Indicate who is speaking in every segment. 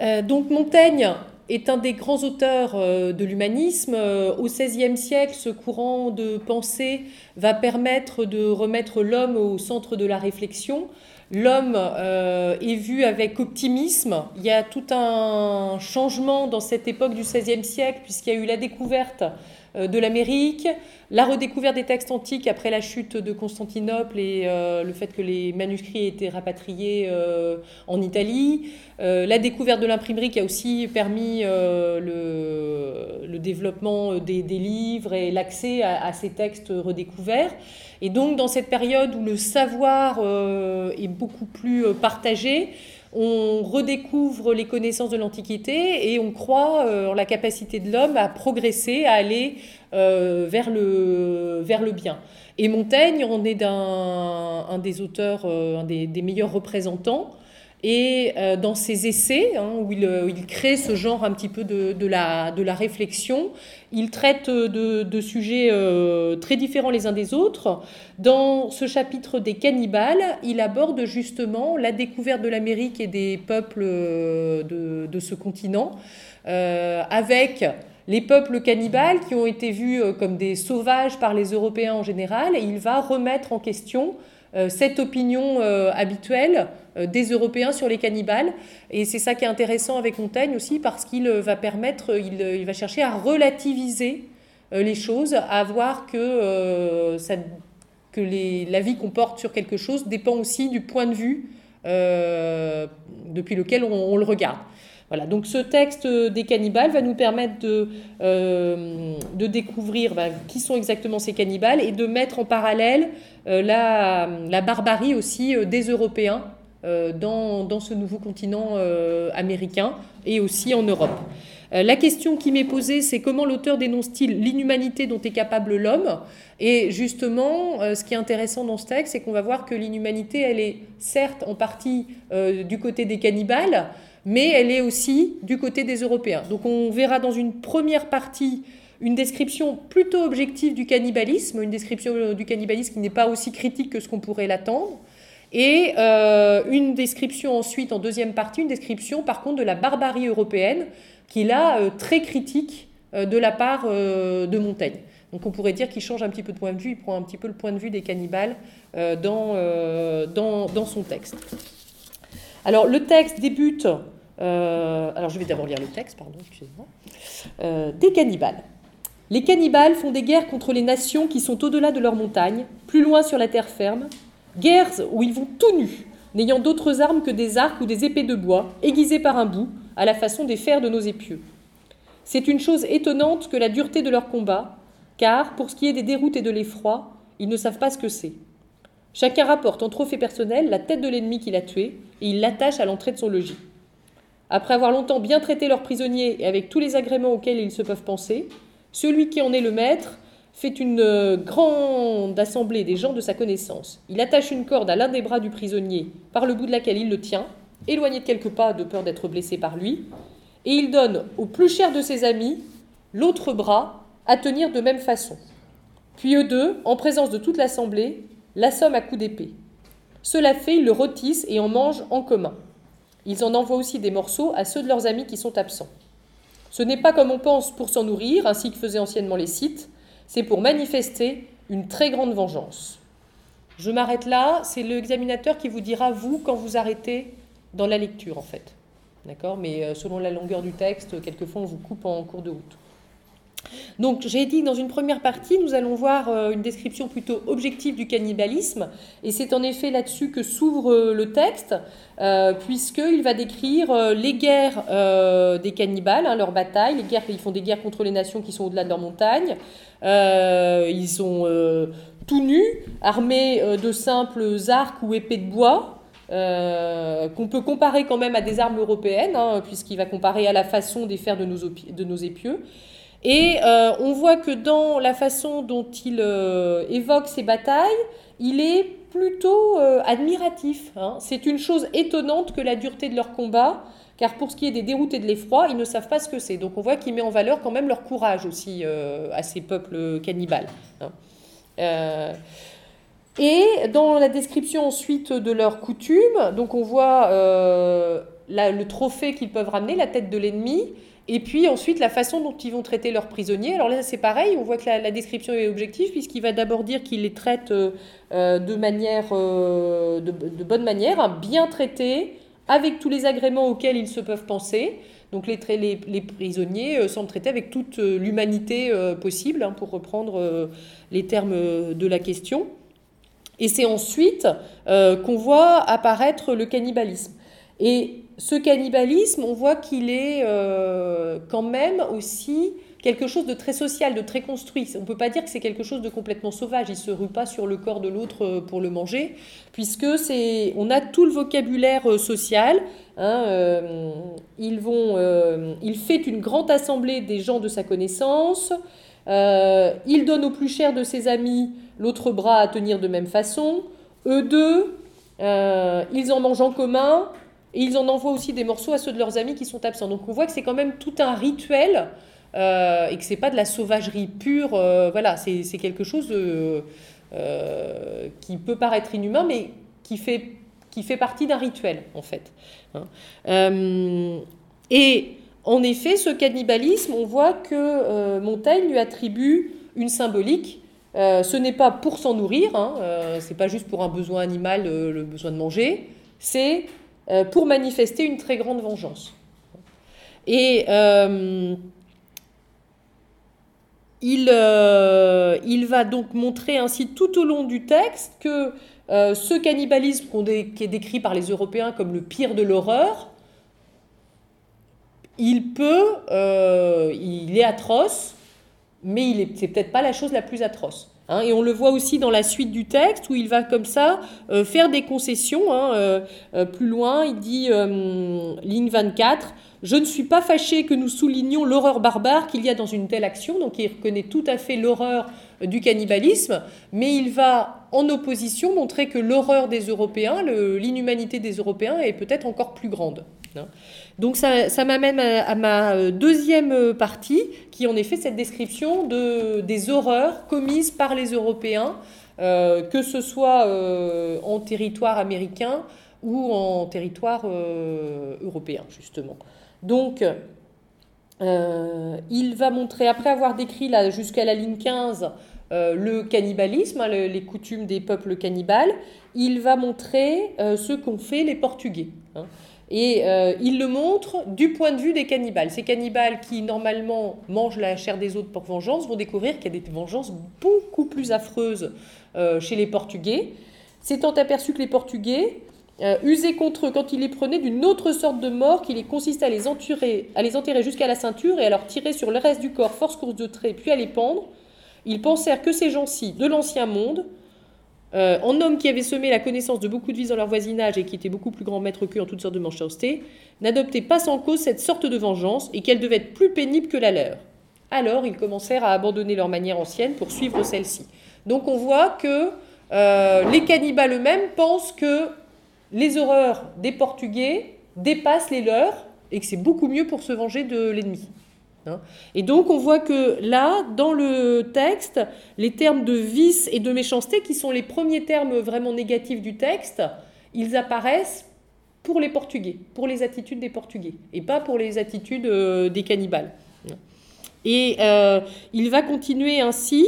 Speaker 1: Euh, donc Montaigne est un des grands auteurs euh, de l'humanisme. Euh, au XVIe siècle, ce courant de pensée va permettre de remettre l'homme au centre de la réflexion. L'homme est vu avec optimisme. Il y a tout un changement dans cette époque du XVIe siècle, puisqu'il y a eu la découverte de l'Amérique, la redécouverte des textes antiques après la chute de Constantinople et euh, le fait que les manuscrits étaient rapatriés euh, en Italie, la découverte de l'imprimerie qui a aussi permis le, développement des, livres et l'accès à, ces textes redécouverts. Et donc dans cette période où le savoir est beaucoup plus partagé, on redécouvre les connaissances de l'Antiquité et on croit euh, en la capacité de l'homme à progresser, à aller euh, vers, le, vers le bien. Et Montaigne en est un, des auteurs, euh, un des meilleurs représentants. Et euh, dans ses essais, hein, où, il, euh, il, crée ce genre un petit peu de, la, réflexion, il traite de, sujets euh, très différents les uns des autres. Dans ce chapitre des cannibales, il aborde justement la découverte de l'Amérique et des peuples de, ce continent, avec les peuples cannibales qui ont été vus comme des sauvages par les Européens en général, et il va remettre en question cette opinion habituelle des Européens sur les cannibales. Et c'est ça qui est intéressant avec Montaigne aussi, parce qu'il euh, va permettre, euh, il, va chercher à relativiser les choses, à voir que, ça, que les, la vie qu'on porte sur quelque chose dépend aussi du point de vue depuis lequel on, le regarde. Voilà, donc ce texte des cannibales va nous permettre de, de découvrir ben, qui sont exactement ces cannibales et de mettre en parallèle la, la, barbarie aussi des Européens euh, dans, dans, ce nouveau continent euh, américain et aussi en Europe. Euh, la question qui m'est posée, c'est comment l'auteur dénonce-t-il l'inhumanité dont est capable l'homme? Et justement, ce qui est intéressant dans ce texte, c'est qu'on va voir que l'inhumanité, elle est certes en partie du côté des cannibales, mais elle est aussi du côté des Européens. Donc on verra dans une première partie une description plutôt objective du cannibalisme, une description du cannibalisme qui n'est pas aussi critique que ce qu'on pourrait l'attendre. Et euh, une description ensuite, en deuxième partie, une description par contre de la barbarie européenne, qui est là euh, très critique euh, de la part de Montaigne. Donc on pourrait dire qu'il change un petit peu de point de vue, il prend un petit peu le point de vue des cannibales dans, dans, dans, son texte. Alors le texte débute, alors je vais d'abord lire le texte, pardon, excusez-moi, des cannibales. Les cannibales font des guerres contre les nations qui sont au-delà de leurs montagnes, plus loin sur la terre ferme, Guerres où ils vont tout nus, n'ayant d'autres armes que des arcs ou des épées de bois, aiguisées par un bout, à la façon des fers de nos épieux. C'est une chose étonnante que la dureté de leur combat, car, pour ce qui est des déroutes et de l'effroi, ils ne savent pas ce que c'est. Chacun rapporte en trophée personnel la tête de l'ennemi qu'il a tué, et il l'attache à l'entrée de son logis. Après avoir longtemps bien traité leurs prisonniers et avec tous les agréments auxquels ils se peuvent penser, celui qui en est le maître fait une euh, grande assemblée des gens de sa connaissance. Il attache une corde à l'un des bras du prisonnier par le bout de laquelle il le tient, éloigné de quelques pas de peur d'être blessé par lui, et il donne au plus cher de ses amis l'autre bras à tenir de même façon. Puis eux deux, en présence de toute l'assemblée, l'assomment à coups d'épée. Cela fait, ils le rôtissent et en mangent en commun. Ils en envoient aussi des morceaux à ceux de leurs amis qui sont absents. Ce n'est pas comme on pense pour s'en nourrir, ainsi que faisaient anciennement les Scythes, c'est pour manifester une très grande vengeance. Je m'arrête là, c'est l'examinateur qui vous dira, vous, quand vous arrêtez dans la lecture, en fait. D'accord? Mais euh, selon la longueur du texte, quelquefois, on vous coupe en cours de route. Donc j'ai dit dans une première partie, nous allons voir euh, une description plutôt objective du cannibalisme, et c'est en effet là-dessus que s'ouvre euh, le texte, euh, puisqu'il va décrire les guerres des cannibales, hein, leurs batailles, les guerres, ils font des guerres contre les nations qui sont au-delà de leurs montagnes, ils sont tout nus, armés de simples arcs ou épées de bois, qu'on peut comparer quand même à des armes européennes, hein, puisqu'il va comparer à la façon des fers de de nos épieux. Et euh, on voit que dans la façon dont il euh, évoque ces batailles, il est plutôt euh, admiratif. Hein. C'est une chose étonnante que la dureté de leur combat, car pour ce qui est des déroutes et de l'effroi, ils ne savent pas ce que c'est. Donc on voit qu'il met en valeur quand même leur courage aussi à ces peuples cannibales. Hein. et dans la description ensuite de leurs coutumes, donc on voit le trophée qu'ils peuvent ramener, la tête de l'ennemi, et puis ensuite la façon dont ils vont traiter leurs prisonniers. Alors là, c'est pareil, on voit que la, description est objective, puisqu'il va d'abord dire qu'il les traite de manière, de, bonne manière, hein, bien traités, avec tous les agréments auxquels ils se peuvent penser. Donc les, prisonniers euh, semblent traités avec toute euh, l'humanité euh, possible, hein, pour reprendre les termes de la question. Et c'est ensuite qu'on voit apparaître le cannibalisme. Et ce cannibalisme, on voit qu'il est quand même aussi quelque chose de très social, de très construit. On ne peut pas dire que c'est quelque chose de complètement sauvage. Il ne se rue pas sur le corps de l'autre pour le manger, puisque c'est, on a tout le vocabulaire social, Hein, euh, ils vont, euh, il fait une grande assemblée des gens de sa connaissance. Euh, il donne au plus cher de ses amis l'autre bras à tenir de même façon. Eux deux, ils en mangent en commun et ils en envoient aussi des morceaux à ceux de leurs amis qui sont absents. Donc on voit que c'est quand même tout un rituel et que c'est pas de la sauvagerie pure. voilà, c'est quelque chose qui peut paraître inhumain, mais qui fait qui fait partie d'un rituel, en fait. Hein. Euh, et en effet, ce cannibalisme, on voit que euh, Montaigne lui attribue une symbolique. Euh, ce n'est pas pour s'en nourrir, hein, c'est pas juste pour un besoin animal, le besoin de manger, c'est pour manifester une très grande vengeance. Et il, il, va donc montrer ainsi tout au long du texte que euh, ce cannibalisme qui est décrit par les Européens comme le pire de l'horreur, il peut, euh, il est atroce, mais il c'est peut-être pas la chose la plus atroce. Hein. et on le voit aussi dans la suite du texte où il va comme ça euh, faire des concessions. Hein, plus loin, il dit, ligne 24, je ne suis pas fâché que nous soulignions l'horreur barbare qu'il y a dans une telle action. Donc il reconnaît tout à fait l'horreur du cannibalisme, mais il va en opposition montrer que l'horreur des Européens, l'inhumanité des Européens est peut-être encore plus grande. Hein. Donc ça, m'amène à, ma euh, deuxième euh, partie, qui en effet cette description de, des horreurs commises par les Européens, euh, que ce soit en territoire américain ou en territoire européen, justement. Donc, il va montrer, après avoir décrit jusqu'à la ligne 15 euh, le cannibalisme, hein, les coutumes des peuples cannibales, il va montrer ce qu'ont fait les Portugais. Hein. Et euh, il le montre du point de vue des cannibales. Ces cannibales qui normalement mangent la chair des autres pour vengeance vont découvrir qu'il y a des vengeances beaucoup plus affreuses chez les Portugais. S'étant aperçu que les Portugais usaient contre eux quand ils les prenaient d'une autre sorte de mort qui les consistait à les enterrer, à les enterrer jusqu'à la ceinture et à leur tirer sur le reste du corps force course de trait puis à les pendre, ils pensèrent que ces gens-ci, de l'ancien monde, euh, en hommes qui avaient semé la connaissance de beaucoup de vices dans leur voisinage et qui étaient beaucoup plus grands maîtres qu'eux en toutes sortes de méchanceté, n'adoptaient pas sans cause cette sorte de vengeance et qu'elle devait être plus pénible que la leur. Alors ils commencèrent à abandonner leur manière ancienne pour suivre celle-ci. Donc on voit que euh, les cannibales eux-mêmes pensent que les horreurs des Portugais dépassent les leurs et que c'est beaucoup mieux pour se venger de l'ennemi. Hein. Et donc on voit que là, dans le texte, les termes de vice et de méchanceté, qui sont les premiers termes vraiment négatifs du texte, ils apparaissent pour les Portugais, pour les attitudes des Portugais, et pas pour les attitudes euh, des cannibales. Et euh, il va continuer ainsi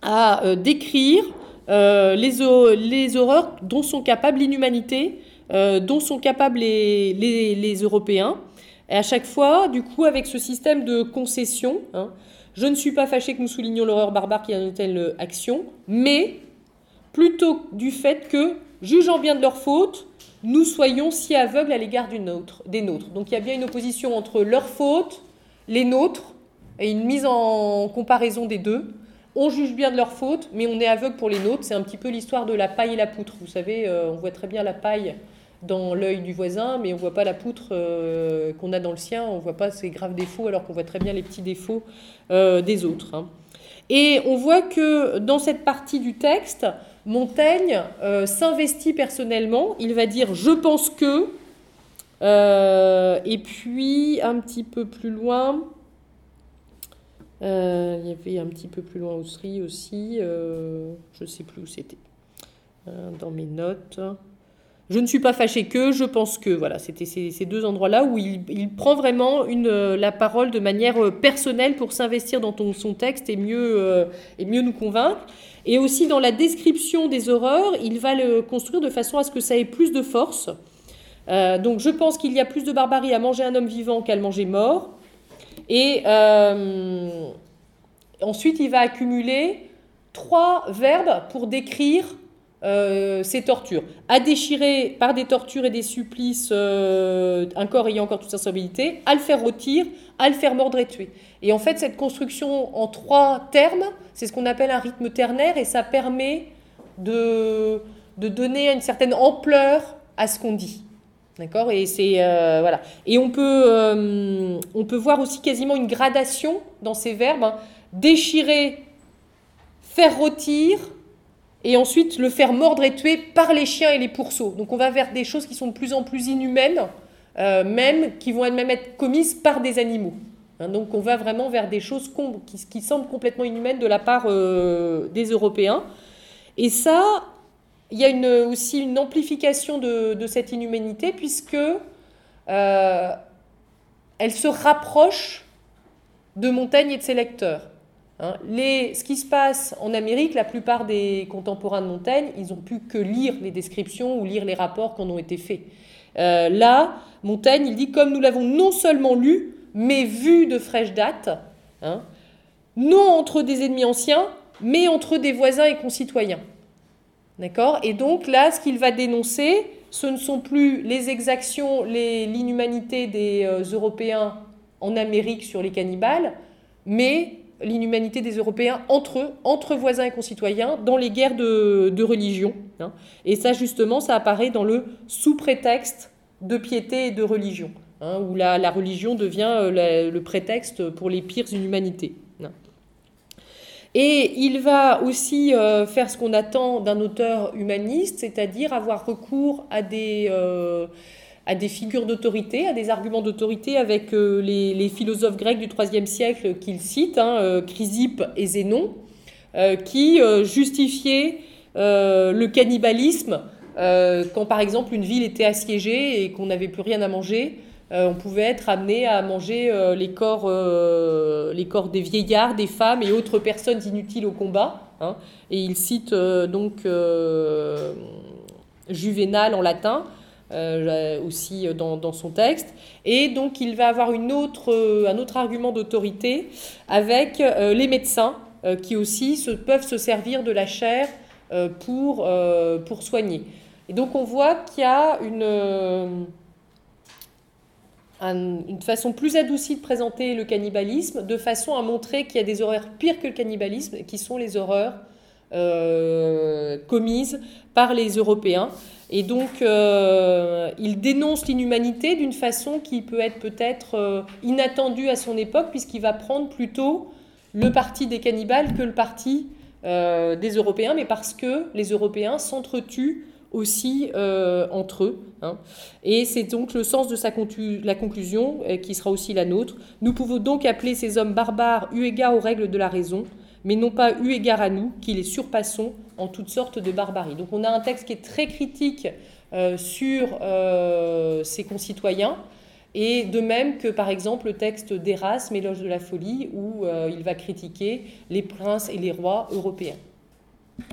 Speaker 1: à euh, décrire les, horreurs dont sont capables l'inhumanité, dont sont capables les, les Européens. Et à chaque fois, du coup, avec ce système de concession, hein, je ne suis pas fâché que nous soulignions l'horreur barbare qui a une telle action, mais plutôt du fait que, jugeant bien de leur faute, nous soyons si aveugles à l'égard des nôtres. Donc il y a bien une opposition entre leur faute, les nôtres, et une mise en comparaison des deux. On juge bien de leur faute, mais on est aveugle pour les nôtres. C'est un petit peu l'histoire de la paille et la poutre. Vous savez, euh, on voit très bien la paille dans l'œil du voisin, mais on ne voit pas la poutre euh, qu'on a dans le sien, on ne voit pas ses graves défauts, alors qu'on voit très bien les petits défauts euh, des autres. Hein. Et on voit que dans cette partie du texte, Montaigne euh, s'investit personnellement, il va dire je pense que, et puis un petit peu plus loin, il y avait un petit peu plus loin Ossery aussi, je ne sais plus où c'était, dans mes notes. Je ne suis pas fâché que, je pense que. Voilà, c'était ces, deux endroits-là où il, prend vraiment euh, la parole de manière euh, personnelle pour s'investir dans son texte et mieux, euh, et mieux nous convaincre. Et aussi dans la description des horreurs, il va le construire de façon à ce que ça ait plus de force. donc je pense qu'il y a plus de barbarie à manger un homme vivant qu'à le manger mort. Et ensuite, il va accumuler trois verbes pour décrire euh, ces tortures. À déchirer par des tortures et des supplices euh, un corps ayant encore toute sensibilité, à le faire rôtir, à le faire mordre et tuer. Et en fait, cette construction en trois termes, c'est ce qu'on appelle un rythme ternaire et ça permet de, de donner une certaine ampleur à ce qu'on dit. D'accord? Et c'est euh, voilà. Et on peut on peut voir aussi quasiment une gradation dans ces verbes. Hein. Déchirer, faire rôtir, et ensuite le faire mordre et tuer par les chiens et les pourceaux. Donc on va vers des choses qui sont de plus en plus inhumaines, euh, même qui vont même être commises par des animaux. Hein, donc on va vraiment vers des choses qui, semblent complètement inhumaines de la part euh, des Européens. Et ça, il y a aussi une amplification de, cette inhumanité puisque euh, elle se rapproche de Montaigne et de ses lecteurs. Hein, ce qui se passe en Amérique, la plupart des contemporains de Montaigne, ils n'ont pu que lire les descriptions ou lire les rapports qui en ont été faits. Euh, là, Montaigne, il dit comme nous l'avons non seulement lu, mais vu de fraîche date, hein, non entre des ennemis anciens, mais entre des voisins et concitoyens. D'accord? Et donc là, ce qu'il va dénoncer, ce ne sont plus les exactions, l'inhumanité des euh, Européens en Amérique sur les cannibales, mais l'inhumanité des Européens entre eux, entre voisins et concitoyens, dans les guerres de, religion. Hein. Et ça, justement, ça apparaît dans le sous-prétexte de piété et de religion, hein, où la, religion devient euh, le prétexte pour les pires inhumanités. Hein. Et il va aussi euh, faire ce qu'on attend d'un auteur humaniste, c'est-à-dire avoir recours à des... Euh, à des figures d'autorité, à des arguments d'autorité avec euh, les, philosophes grecs du IIIe siècle qu'il cite, hein, euh, Chrysippe et Zénon, euh, qui justifiaient le cannibalisme quand par exemple une ville était assiégée et qu'on n'avait plus rien à manger. on pouvait être amené à manger les, corps, des vieillards, des femmes et autres personnes inutiles au combat. Hein. Et il cite donc Juvénal en latin. Euh, aussi dans, son texte. Et donc il va avoir une autre, euh, un autre argument d'autorité avec euh, les médecins qui aussi se, peuvent se servir de la chair pour, pour soigner. Et donc on voit qu'il y a une, une façon plus adoucie de présenter le cannibalisme, de façon à montrer qu'il y a des horreurs pires que le cannibalisme, qui sont les horreurs commises par les Européens. Et donc, euh, il dénonce l'inhumanité d'une façon qui peut être peut-être euh, inattendue à son époque, puisqu'il va prendre plutôt le parti des cannibales que le parti euh, des Européens, mais parce que les Européens s'entretuent aussi entre eux. Hein. Et c'est donc le sens de la conclusion qui sera aussi la nôtre. Nous pouvons donc appeler ces hommes barbares eu égard aux règles de la raison, mais non pas eu égard à nous, qui les surpassons en toutes sortes de barbarie. Donc on a un texte qui est très critique euh, sur euh, ses concitoyens, et de même que par exemple le texte d'Erasme, Éloge de la folie, où euh, il va critiquer les princes et les rois européens.